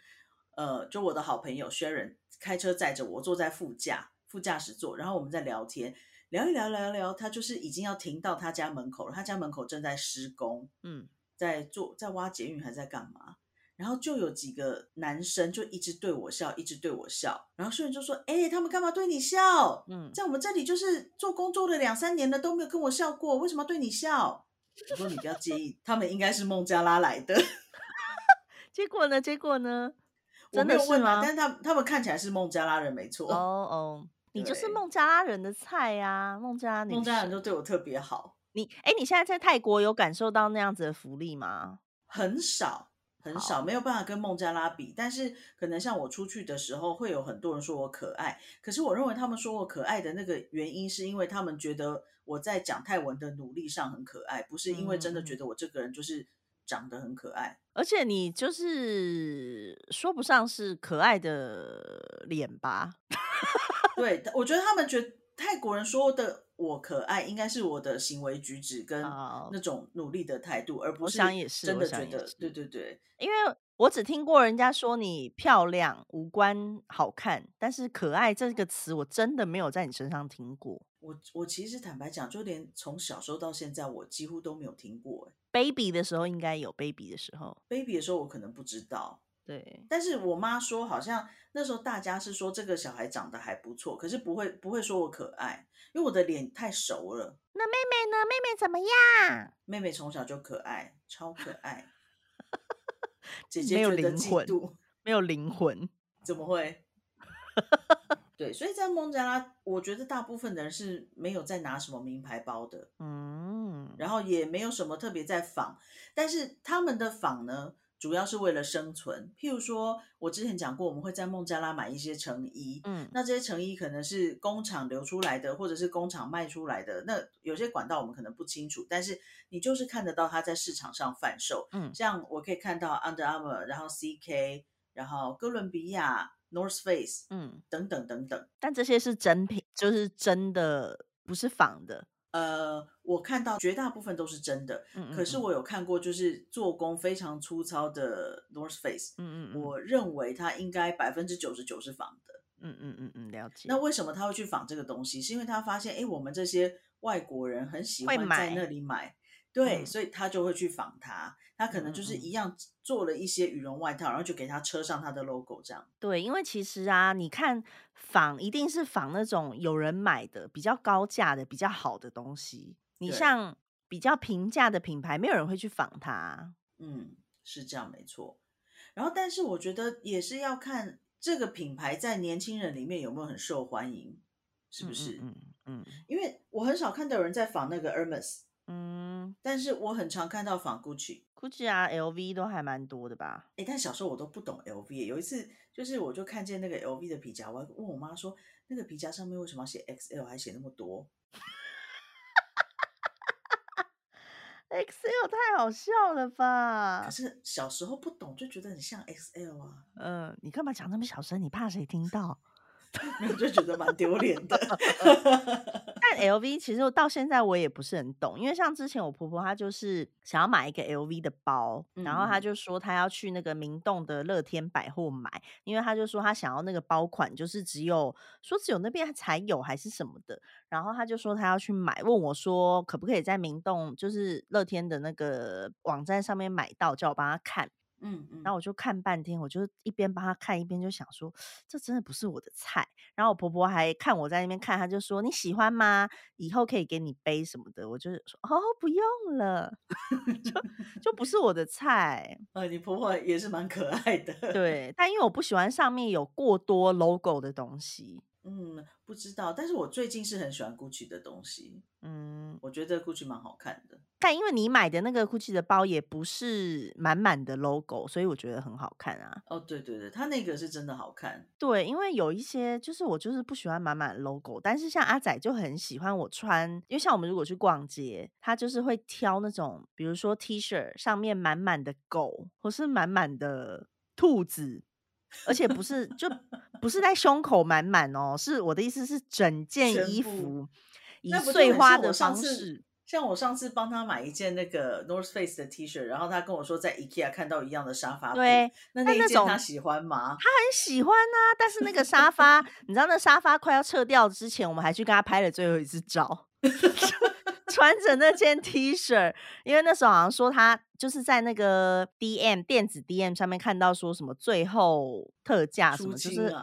呃，就我的好朋友 Sharon 开车载着我坐在副驾副驾驶座，然后我们在聊天。聊一聊，聊一聊，他就是已经要停到他家门口了。他家门口正在施工，嗯，在做，在挖捷运，还在干嘛？然后就有几个男生就一直对我笑，一直对我笑。然后顺就说：“哎，他们干嘛对你笑？嗯，在我们这里就是做工作了两三年了，都没有跟我笑过，为什么对你笑？”我说：“你不要介意，他们应该是孟加拉来的。”结果呢？结果呢？我没有问啊？但是他他们看起来是孟加拉人，没错。哦哦。你就是孟加拉人的菜呀，孟加拉孟加拉人都对我特别好。你哎，你现在在泰国有感受到那样子的福利吗？很少，很少，没有办法跟孟加拉比。但是可能像我出去的时候，会有很多人说我可爱。可是我认为他们说我可爱的那个原因，是因为他们觉得我在讲泰文的努力上很可爱，不是因为真的觉得我这个人就是长得很可爱。而且你就是说不上是可爱的脸吧？对，我觉得他们觉得泰国人说的我可爱，应该是我的行为举止跟那种努力的态度，而不是真的觉得。对对对，因为我只听过人家说你漂亮、五官好看，但是可爱这个词我真的没有在你身上听过。我我其实坦白讲，就连从小时候到现在，我几乎都没有听过。baby 的时候应该有 baby 的时候，baby 的时候我可能不知道。对，但是我妈说，好像那时候大家是说这个小孩长得还不错，可是不会不会说我可爱，因为我的脸太熟了。那妹妹呢？妹妹怎么样？妹妹从小就可爱，超可爱。姐没有姐觉得灵魂没有灵魂。怎么会？对，所以在孟加拉，我觉得大部分的人是没有在拿什么名牌包的，嗯，然后也没有什么特别在仿，但是他们的仿呢，主要是为了生存。譬如说，我之前讲过，我们会在孟加拉买一些成衣，嗯那这些成衣可能是工厂流出来的，或者是工厂卖出来的。那有些管道我们可能不清楚，但是你就是看得到它在市场上贩售。嗯像我可以看到 Under Armour，然后 CK，然后哥伦比亚、North Face 嗯，等等等等。但这些是真品，就是真的，不是仿的。呃，我看到绝大部分都是真的，嗯，可是嗯我有看过就是做工非常粗糙的 North Face，嗯嗯嗯我认为它应该百分之九十九是仿的。嗯嗯嗯嗯，了解。那为什么他会去仿这个东西？是因为他发现，哎，我们这些外国人很喜欢在那里买，对，嗯所以他就会去仿它。他可能就是嗯嗯嗯一样做了一些羽绒外套，然后就给他车上他的 logo 这样。对，因为其实啊，你看仿一定是仿那种有人买的、比较高价的、比较好的东西。你像比较平价的品牌，没有人会去仿它。嗯，是这样没错。然后，但是我觉得也是要看这个品牌在年轻人里面有没有很受欢迎，是不是？嗯嗯因为我很少看到有人在仿那个 Hermes，嗯但是我很常看到仿 Gucci。，Gucci 啊、LV 都还蛮多的吧？哎，但小时候我都不懂 LV。有一次，就是我就看见那个 LV 的皮夹，我还问我妈说，那个皮夹上面为什么要写 XL，还写那么多？Excel 太好笑了吧可？是小时候不懂，就觉得很像 XL 啊，嗯、你干嘛讲那么小声？你怕谁听到？没有就觉得蛮丢脸的。但 LV 其实我到现在我也不是很懂，因为像之前我婆婆她就是想要买一个 LV 的包，然后她嗯就说她要去那个明洞的乐天百货买，因为她就说她想要那个包款，就是只有说只有那边才有还是什么的，然后她就说她要去买，问我说可不可以在明洞就是乐天的那个网站上面买到，叫我帮她看。嗯嗯，然后我就看半天，我就一边帮他看，一边就想说，这真的不是我的菜。然后我婆婆还看我在那边看，她就说你喜欢吗？以后可以给你背什么的。我就说哦，不用了，就就不是我的菜。呃，你婆婆也是蛮可爱的。，对，但因为我不喜欢上面有过多 logo 的东西。嗯，不知道，但是我最近是很喜欢 Gucci 的东西，嗯，我觉得 Gucci 蛮好看的。但因为你买的那个 GUCCI 的包也不是满满的 logo，所以我觉得很好看啊。哦，对对对，它那个是真的好看。对，因为有一些就是我就是不喜欢满满的 logo，但是像阿仔就很喜欢我穿，因为像我们如果去逛街，他就是会挑那种，比如说 T 恤上面满满的狗，或是满满的兔子，而且不是就不是在胸口满满哦，是我的意思是整件衣服以那碎花的方式。像我上次帮他买一件那个 North Face 的 T 恤，然后他跟我说在 IKEA 看到一样的沙发，对，那那件他喜欢吗？他很喜欢呐、但是那个沙发，你知道那沙发快要撤掉之前，我们还去跟他拍了最后一次照，穿着那件 T 恤，因为那时候好像说他就是在那个 DM 电子 DM 上面看到说什么最后特价什出么，就是、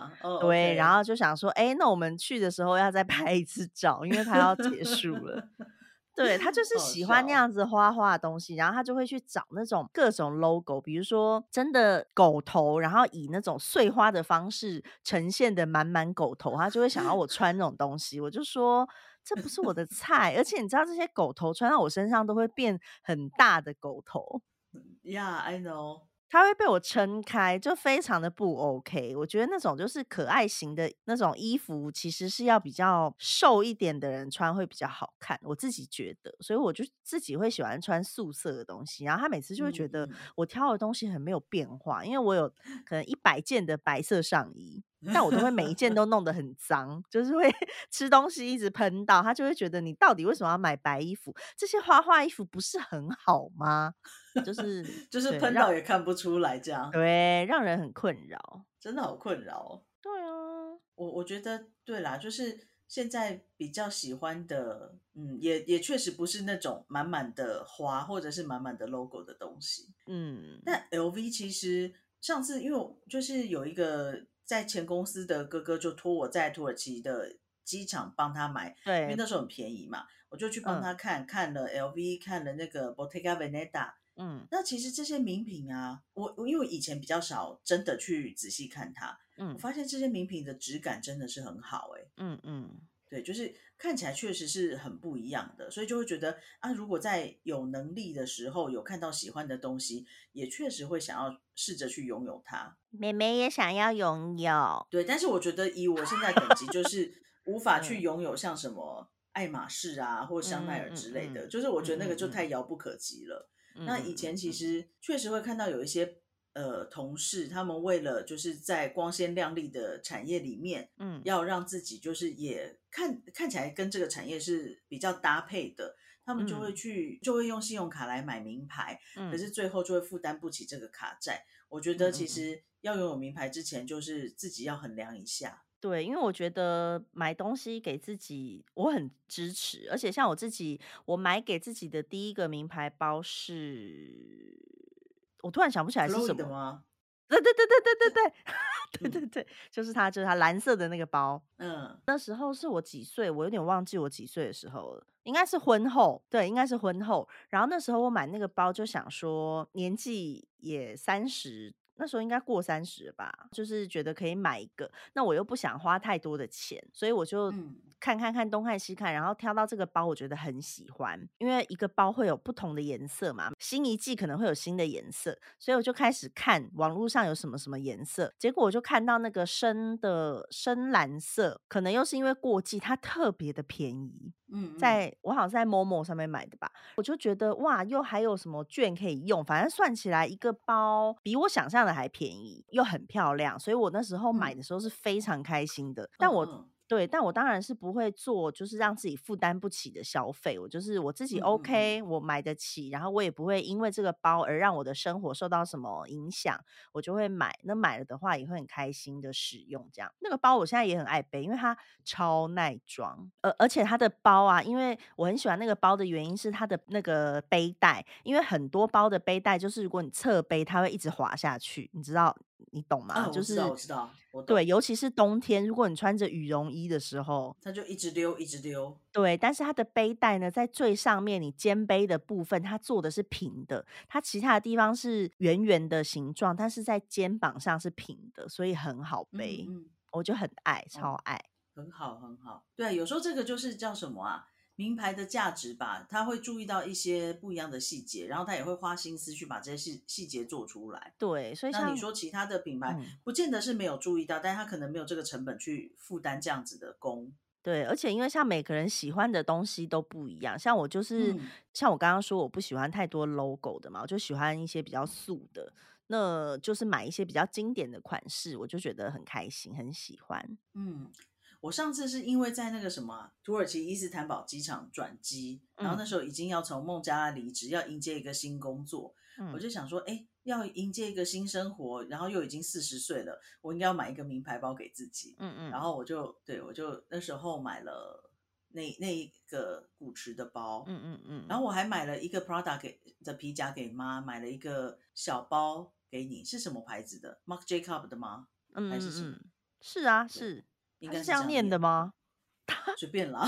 对然后就想说，哎、那我们去的时候要再拍一次照，因为他要结束了。对他就是喜欢那笑样子花花的东西，然后他就会去找那种各种 logo，比如说真的狗头，然后以那种碎花的方式呈现的满满狗头，他就会想要我穿那种东西。我就说这不是我的菜，而且你知道这些狗头穿到我身上都会变很大的狗头。Yeah，I know。它会被我撑开，就非常的不 OK。我觉得那种就是可爱型的那种衣服，其实是要比较瘦一点的人穿会比较好看，我自己觉得。所以我就自己会喜欢穿素色的东西。然后他每次就会觉得我挑的东西很没有变化，因为我有可能一百件的白色上衣，但我都会每一件都弄得很脏，就是会 吃东西一直喷到，他就会觉得你到底为什么要买白衣服？这些花花衣服不是很好吗？就 是就是喷到也看不出来，这样对，让人很困扰。真的好困扰哦。对啊，我我觉得对啦，就是现在比较喜欢的，嗯，也也确实不是那种满满的花或者是满满的 logo 的东西。嗯，但 LV 其实上次因为就是有一个在前公司的哥哥就托我在土耳其的机场帮他买，对因为，那时候很便宜嘛，我就去帮嗯。他看、看了 LV，看了那个 Bottega Veneta，嗯。那其实这些名品啊，我我因为以前比较少真的去仔细看它，嗯我嗯。发现这些名品的质感真的是很好哎、嗯嗯，对，就是看起来确实是很不一样的，所以就会觉得啊，如果在有能力的时候有看到喜欢的东西，也确实会想要试着去拥有它。妹妹也想要拥有。对，但是我觉得以我现在等级，就是 无法去嗯拥有像什么爱马仕啊或香奈儿之类的，嗯嗯嗯就是我觉得那个就太遥不可及了。那以前其嗯实确实会看到有一些呃同事，他们为了就是在光鲜亮丽的产业里面，嗯要让自己就是也看看起来跟这个产业是比较搭配的，他们就会嗯去就会用信用卡来买名牌，嗯可是最后就会负担不起这个卡债。我觉得其实要拥有名牌之前，就是自己要衡量一下。对，因为我觉得买东西给自己，我很支持，而且像我自己，我买给自己的第一个名牌包是，我突然想不起来是什么。吗？对对对对对对对，对对 对，就是它，就是它蓝色的那个包。嗯那时候是我几岁，我有点忘记我几岁的时候了，应该是婚后，对，应该是婚后。然后那时候我买那个包，就想说年纪也三十，那时候应该过三十吧，就是觉得可以买一个，那我又不想花太多的钱，所以我就嗯。看看看东看西看，然后挑到这个包，我觉得很喜欢，因为一个包会有不同的颜色嘛，新一季可能会有新的颜色，所以我就开始看网络上有什么什么颜色，结果我就看到那个深的深蓝色，可能又是因为过季，它特别的便宜，嗯，嗯在我好像是在 Momo 上面买的吧，我就觉得哇，又还有什么券可以用，反正算起来一个包比我想象的还便宜，又很漂亮，所以我那时候买嗯的时候是非常开心的。但我对，但我当然是不会做，就是让自己负担不起的消费。我就是我自己 OK，、我买得起，然后我也不会因为这个包而让我的生活受到什么影响，我就会买。那买了的话，也会很开心的使用。这样，那个包我现在也很爱背，因为它超耐装，而而且它的包啊，因为我很喜欢那个包的原因是它的那个背带，因为很多包的背带就是如果你侧背，它会一直滑下去，你知道你懂吗？啊，就是我知道，我知道，我懂对，，尤其是冬天，如果你穿着羽绒衣的时候，它就一直溜，一直溜。对，但是它的背带呢，在最上面你肩背的部分，它做的是平的，它其他的地方是圆圆的形状，但是在肩膀上是平的，所以很好嗯背，嗯，我就很爱，超哦爱。很好，很好。对，有时候这个就是叫什么啊？名牌的价值吧，他会注意到一些不一样的细节，然后他也会花心思去把这些细细节做出来。对，所以那像你说其他的品牌，嗯不见得是没有注意到，但是他可能没有这个成本去负担这样子的工。对，而且因为像每个人喜欢的东西都不一样，像我就是、嗯像我刚刚说，我不喜欢太多 logo 的嘛，我就喜欢一些比较素的，那就是买一些比较经典的款式，我就觉得很开心，很喜欢。嗯，我上次是因为在那个什么啊土耳其伊斯坦堡机场转机，然后嗯。那时候已经要从孟加拉离职，要迎接一个新工作，我嗯。就想说，哎，要迎接一个新生活，然后又已经四十岁了，我应该要买一个名牌包给自己。嗯。嗯，然后我就对我就那时候买了那那一个古驰的包，嗯嗯嗯，然后我还买了一个 Prada 给的皮夹给妈，买了一个小包给你，是什么牌子的？Marc Jacob 的吗？嗯嗯还是什么？嗯，是啊是，应该是这样念的？吗？随便啦，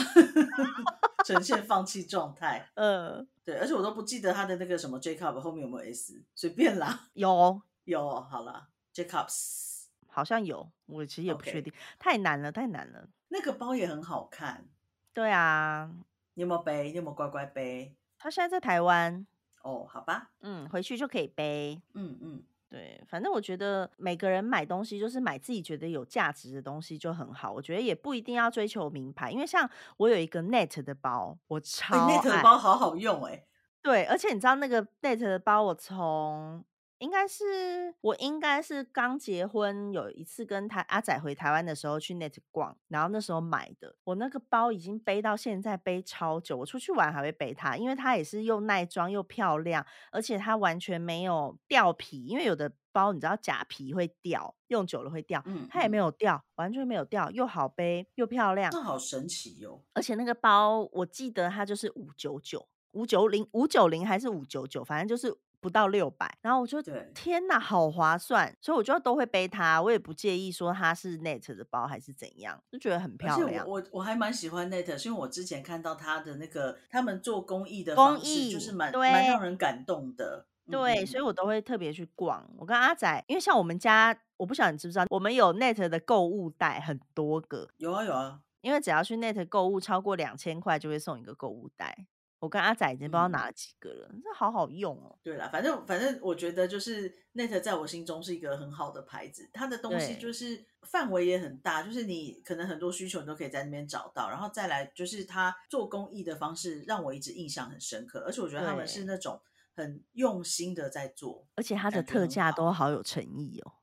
呈现放弃状态。呃，对，而且我都不记得他的那个什么 Jacob 后面有没有 S，随便啦。有有，好啦 Jacobs 好像有，我其实也不确定，太难了太难了。那个包也很好看，对啊，你有没有背？你有没有乖乖背？他现在在台湾，哦，好吧，嗯，回去就可以背。嗯嗯，对，反正我觉得每个人买东西就是买自己觉得有价值的东西就很好。我觉得也不一定要追求名牌，因为像我有一个 Net 的包，我超 Net 的。包好好用哎、对，而且你知道那个 Net 的包，我从应该是我应该是刚结婚有一次跟台阿仔回台湾的时候去 Net 逛，然后那时候买的。我那个包已经背到现在背超久，我出去玩还会背它，因为它也是又耐装又漂亮，而且它完全没有掉皮，因为有的包你知道假皮会掉，用久了会掉，嗯它也没嗯有掉，完全没有掉，又好背又漂亮。这好神奇哦。而且那个包我记得它就是五九九、五九零、五九零还是五九九，反正就是不到六百。然后我就对天哪，好划算！所以我就都会背它，我也不介意说它是 Net 的包还是怎样，就觉得很漂亮。我我我还蛮喜欢 Net，是因为我之前看到他的那个他们做公益的公益，就是蛮对蛮让人感动的。对，所以我都会特别去逛。我跟阿仔，因为像我们家，我不晓得你知不知道，我们有 Net 的购物袋很多个。有啊有啊，因为只要去 Net 购物超过两千块，就会送一个购物袋。我跟阿仔已经不知道拿了几个了，这好好用哦。对了，反正反正我觉得就是 Net 在我心中是一个很好的牌子，它的东西就是范围也很大，就是你可能很多需求你都可以在那边找到。然后再来就是它做公益的方式让我一直印象很深刻，而且我觉得他们是那种很用心的在做，而且它的特价都好有诚意哦。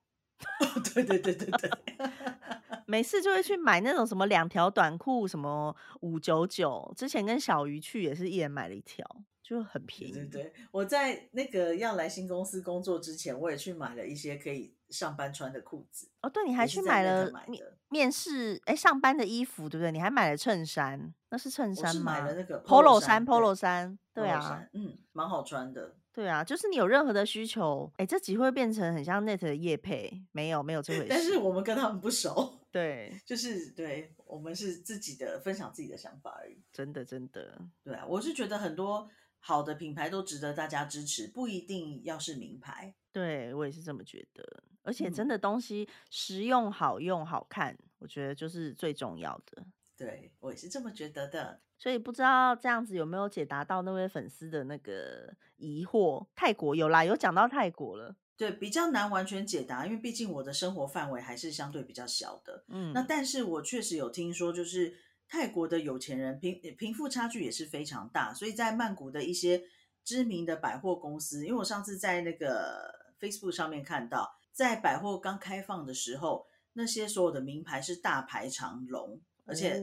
对对对对对。每次就会去买那种什么两条短裤，什么五九九。之前跟小鱼去也是一人买了一条，就很便宜。对对，我在那个要来新公司工作之前，我也去买了一些可以上班穿的裤子。哦，对，你还去买了面面试哎上班的衣服，对不对？你还买了衬衫，那是衬衫吗？买了那个 polo 衫，polo 衫，对啊，嗯，蛮好穿的。对啊，就是你有任何的需求，哎，这集会变成很像 Net 的叶配，没有没有这回事。但是我们跟他们不熟，对，就是对我们是自己的分享自己的想法而已。真的真的，对啊，我是觉得很多好的品牌都值得大家支持，不一定要是名牌。对我也是这么觉得，而且真的东西实用、好用、好看，我觉得就是最重要的。对我也是这么觉得的。所以不知道这样子有没有解答到那位粉丝的那个疑惑？泰国有啦，有讲到泰国了。对，比较难完全解答，因为毕竟我的生活范围还是相对比较小的。嗯，那但是我确实有听说，就是泰国的有钱人贫贫富差距也是非常大，所以在曼谷的一些知名的百货公司，因为我上次在那个 Facebook 上面看到，在百货刚开放的时候，那些所有的名牌是大排长龙，而且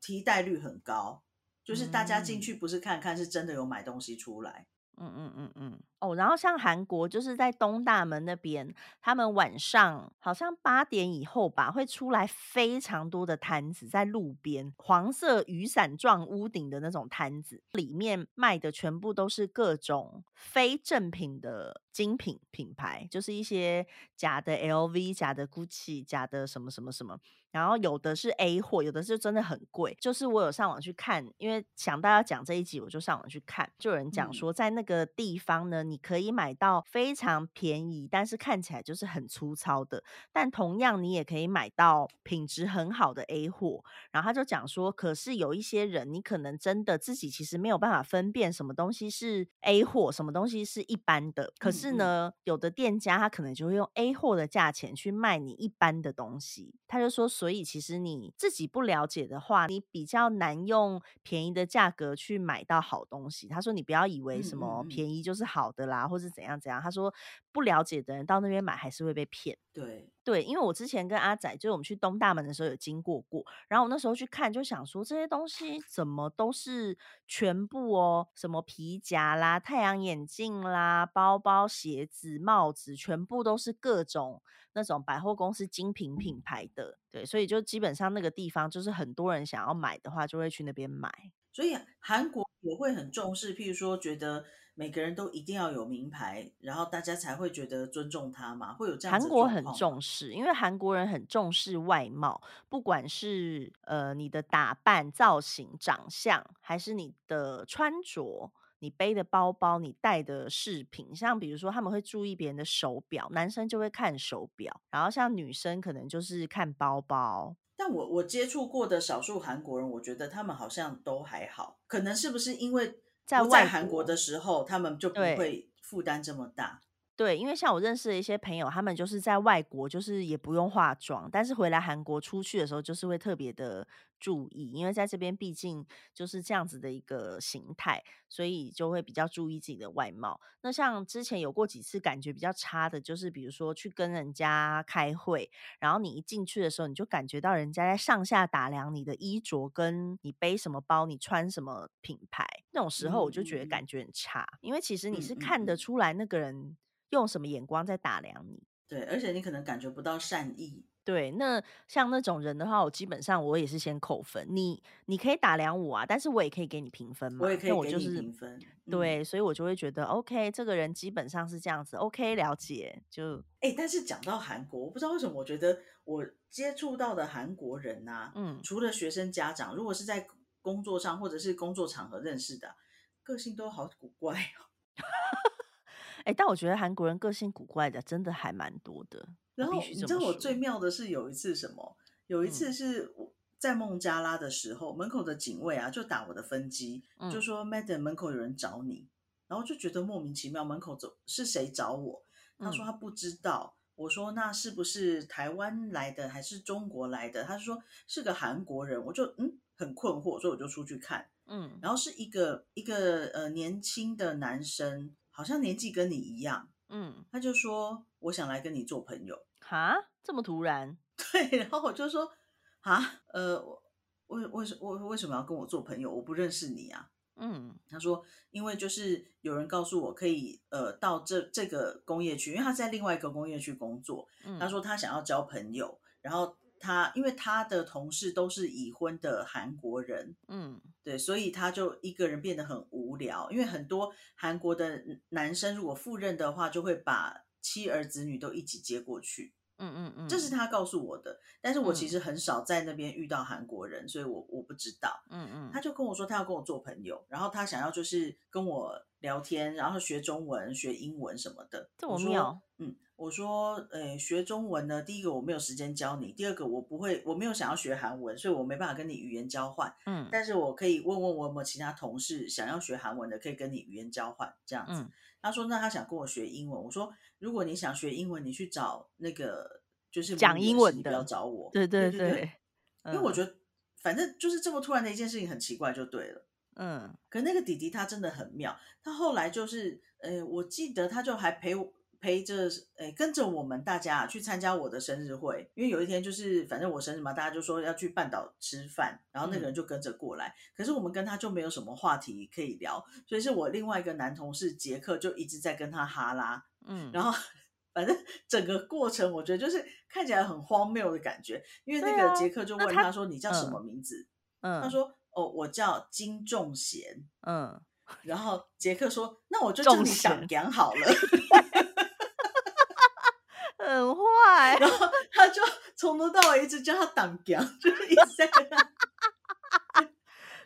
替代率很高。就是大家进去不是看看，是真的有买东西出来。嗯嗯嗯嗯。哦，然后像韩国就是在东大门那边，他们晚上好像八点以后吧，会出来非常多的摊子在路边，黄色雨伞状屋顶的那种摊子，里面卖的全部都是各种非正品的精品品牌，就是一些假的 LV、假的 GUCCI、假的什么什么什么。然后有的是 A 货，有的是真的很贵。就是我有上网去看，因为想到要讲这一集，我就上网去看，就有人讲说，在那个地方呢，你可以买到非常便宜，但是看起来就是很粗糙的。但同样，你也可以买到品质很好的 A 货。然后他就讲说，可是有一些人，你可能真的自己其实没有办法分辨什么东西是 A 货，什么东西是一般的。可是呢，有的店家他可能就会用 A 货的价钱去卖你一般的东西。他就说。所以其实你自己不了解的话，你比较难用便宜的价格去买到好东西。他说你不要以为什么便宜就是好的啦，或是怎样怎样。他说不了解的人到那边买还是会被骗。对对，因为我之前跟阿仔，就是我们去东大门的时候有经过过，然后我那时候去看，就想说这些东西怎么都是全部哦，什么皮夹啦、太阳眼镜啦、包包、鞋子、帽子，全部都是各种。那种百货公司精品品牌的，对，所以就基本上那个地方就是很多人想要买的话，就会去那边买。所以韩国也会很重视，譬如说，觉得每个人都一定要有名牌，然后大家才会觉得尊重他嘛，会有这样。韩国很重视，因为韩国人很重视外貌，不管是呃你的打扮、造型、长相，还是你的穿着。你背的包包，你带的饰品，像比如说他们会注意别人的手表，男生就会看手表，然后像女生可能就是看包包。但我我接触过的少数韩国人，我觉得他们好像都还好，可能是不是因为在在韩国的时候，他们就不会负担这么大。对，因为像我认识的一些朋友，他们就是在外国，就是也不用化妆，但是回来韩国出去的时候，就是会特别的注意，因为在这边毕竟就是这样子的一个形态，所以就会比较注意自己的外貌。那像之前有过几次感觉比较差的，就是比如说去跟人家开会，然后你一进去的时候，你就感觉到人家在上下打量你的衣着，跟你背什么包，你穿什么品牌，那种时候我就觉得感觉很差，因为其实你是看得出来那个人。用什么眼光在打量你？对，而且你可能感觉不到善意。对，那像那种人的话，我基本上我也是先扣分。你你可以打量我啊，但是我也可以给你评分嘛。我也可以给你评分。对，所以我就会觉得 OK，这个人基本上是这样子。OK，了解。就哎，但是讲到韩国，我不知道为什么，我觉得我接触到的韩国人啊，嗯，除了学生家长，如果是在工作上或者是工作场合认识的，个性都好古怪哦。哎、但我觉得韩国人个性古怪的真的还蛮多的。然后你知道我最妙的是有一次什么？有一次嗯是我在孟加拉的时候，门口的警卫啊就打我的分机，就嗯说 Madam 门口有人找你，然后就觉得莫名其妙，门口走是谁找我？他说嗯他不知道。我说那是不是台湾来的还是中国来的？他说是个韩国人，我就嗯很困惑，所以我就出去看，嗯然后是一个一个呃年轻的男生，好像年纪跟你一样，嗯，他就说我想来跟你做朋友。哈，这么突然？对，然后我就说啊，呃，我为为什为为什么要跟我做朋友？我不认识你啊。嗯他说，因为就是有人告诉我可以呃到这这个工业区，因为他在另外一个工业区工作。嗯，他说他想要交朋友，然后他因为他的同事都是已婚的韩国人，嗯对，所以他就一个人变得很无聊。因为很多韩国的男生如果赴任的话，就会把妻儿子女都一起接过去。嗯嗯嗯，这是他告诉我的，但是我其嗯实很少在那边遇到韩国人，所以我我不知道。嗯嗯，他就跟我说他要跟我做朋友，然后他想要就是跟我聊天，然后学中文、学英文什么的。这我说么妙，嗯，我说，呃，学中文呢，第一个我没有时间教你，第二个我不会，我没有想要学韩文，所以我没办法跟你语言交换。嗯但是我可以问问我有没有其他同事想要学韩文的，可以跟你语言交换这样子。嗯他说那他想跟我学英文，我说如果你想学英文，你去找那个就是讲英文的你不要找我。对。对对对，嗯因为我觉得反正就是这么突然的一件事情很奇怪就对了。嗯。可那个弟弟他真的很妙，他后来就是，呃，我记得他就还陪我陪着，呃，跟着我们大家去参加我的生日会，因为有一天就是反正我生日嘛，大家就说要去半岛吃饭，然后那个人就跟着过来，可是我们跟他就没有什么话题可以聊，所以是我另外一个男同事杰克就一直在跟他哈拉，嗯，然后。反正整个过程，我觉得就是看起来很荒谬的感觉，因为那个杰克就问他说：“你叫什嗯么名字？”嗯他说：“哦，我叫金仲贤。”嗯，然后杰克说：“那我就叫你党贤讲好了。很坏”，然后他就从头到尾一直叫他党讲，就是一直在跟他。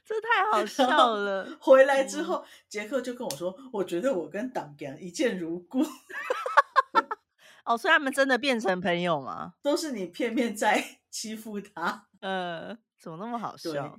这太好笑了。回来之嗯后，杰克就跟我说：“我觉得我跟党干一见如故，哦，所以他们真的变成朋友吗？都是你片面在欺负他。呃，怎么那么好笑？”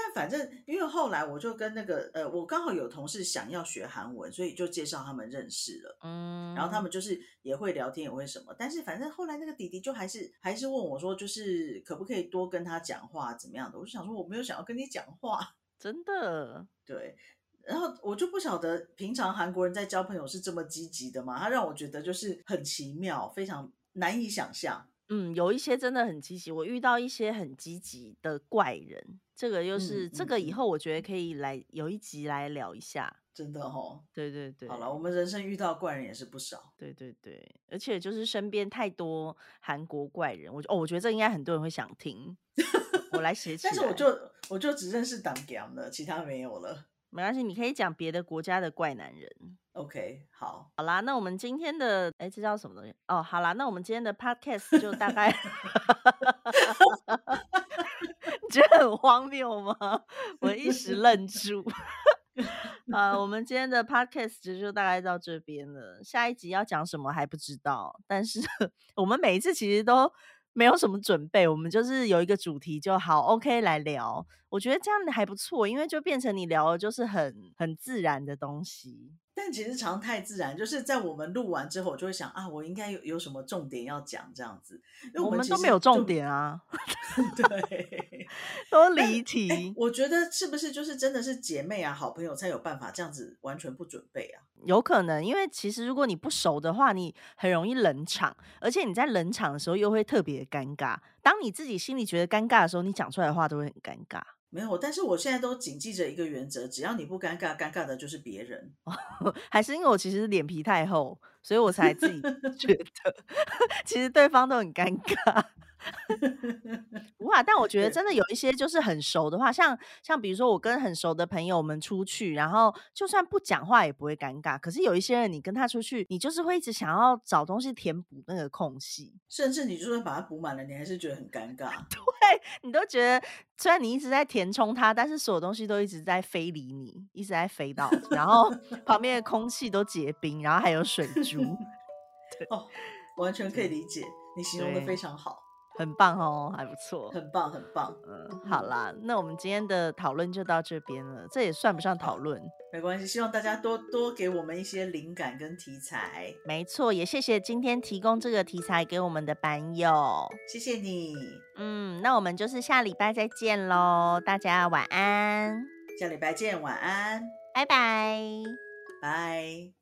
但反正因为后来我就跟那个呃，我刚好有同事想要学韩文，所以就介绍他们认识了。嗯，然后他们就是也会聊天，也会什么，但是反正后来那个弟弟就还是还是问我说，就是可不可以多跟他讲话，怎么样的？我就想说我没有想要跟你讲话，真的，对。然后我就不晓得平常韩国人在交朋友是这么积极的嘛，他让我觉得就是很奇妙，非常难以想象。嗯，有一些真的很积极，我遇到一些很积极的怪人，这个又是、嗯这个以嗯后我觉得可以来有一集来聊一下。真的哦，对对对，好了，我们人生遇到怪人也是不少。对对对，而且就是身边太多韩国怪人，我就哦，我觉得这应该很多人会想听，我来写起来。但是我就我就只认识党 g 了，其他没有了。没关系，你可以讲别的国家的怪男人。OK，好，好啦，那我们今天的哎，这叫什么东西？哦，好啦，那我们今天的 podcast 就大概，你觉得很荒谬吗？我一时愣住。啊，我们今天的 podcast 就大概到这边了。下一集要讲什么还不知道，但是 我们每一次其实都没有什么准备，我们就是有一个主题就好，OK 来聊。我觉得这样还不错，因为就变成你聊的就是很很自然的东西。但其实常态自然，就是在我们录完之后，我就会想啊，我应该有有什么重点要讲这样子。因为我们都没有重就，点啊，对。都但离题。我觉得是不是就是真的是姐妹啊、好朋友才有办法这样子完全不准备啊？有可能，因为其实如果你不熟的话，你很容易冷场，而且你在冷场的时候又会特别尴尬。当你自己心里觉得尴尬的时候，你讲出来的话都会很尴尬。没有，但是我现在都谨记着一个原则：只要你不尴尬，尴尬的就是别人。还是因为我其实脸皮太厚，所以我才自己 觉得，其实对方都很尴尬。哇！但我觉得真的有一些就是很熟的话，像像比如说我跟很熟的朋友们出去，然后就算不讲话也不会尴尬。可是有一些人，你跟他出去，你就是会一直想要找东西填补那个空隙，甚至你就算把它补满了，你还是觉得很尴尬。对你都觉得虽然你一直在填充它，但是所有东西都一直在飞离你，一直在飞到，然后 旁边的空气都结冰，然后还有水珠，哦，完全可以理解，你形容的非常好，很棒哦，还不错。很棒，很棒。嗯，好啦，那我们今天的讨论就到这边了，这也算不上讨好论。没关系，希望大家多多给我们一些灵感跟题材，没错，也谢谢今天提供这个题材给我们的版友。谢谢你，嗯，那我们就是下礼拜再见喽，大家晚安，下礼拜见，晚安，拜拜。拜。